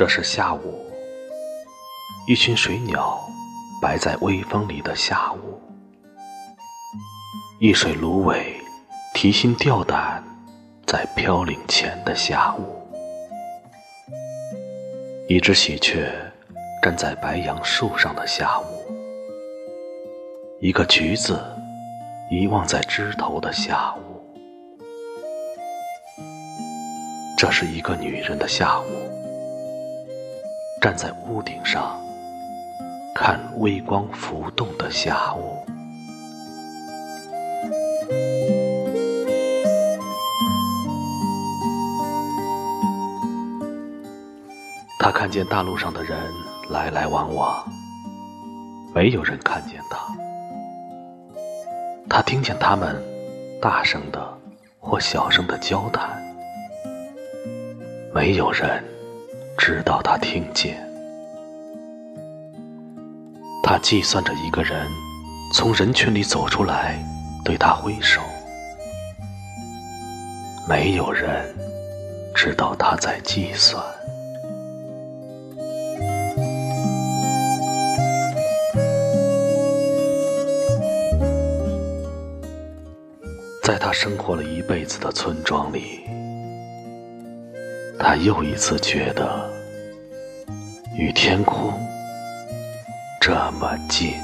这是下午，一群水鸟摆在微风里的下午，一水芦苇提心吊胆在飘零前的下午，一只喜鹊站在白杨树上的下午，一个橘子遗忘在枝头的下午。这是一个女人的下午，站在屋顶上看微光浮动的下午。他看见大路上的人来来往往，没有人看见他。他听见他们大声的或小声的交谈。没有人直到他听见，他计算着一个人从人群里走出来，对他挥手。没有人知道他在计算，在他生活了一辈子的村庄里。他又一次觉得，与天空这么近。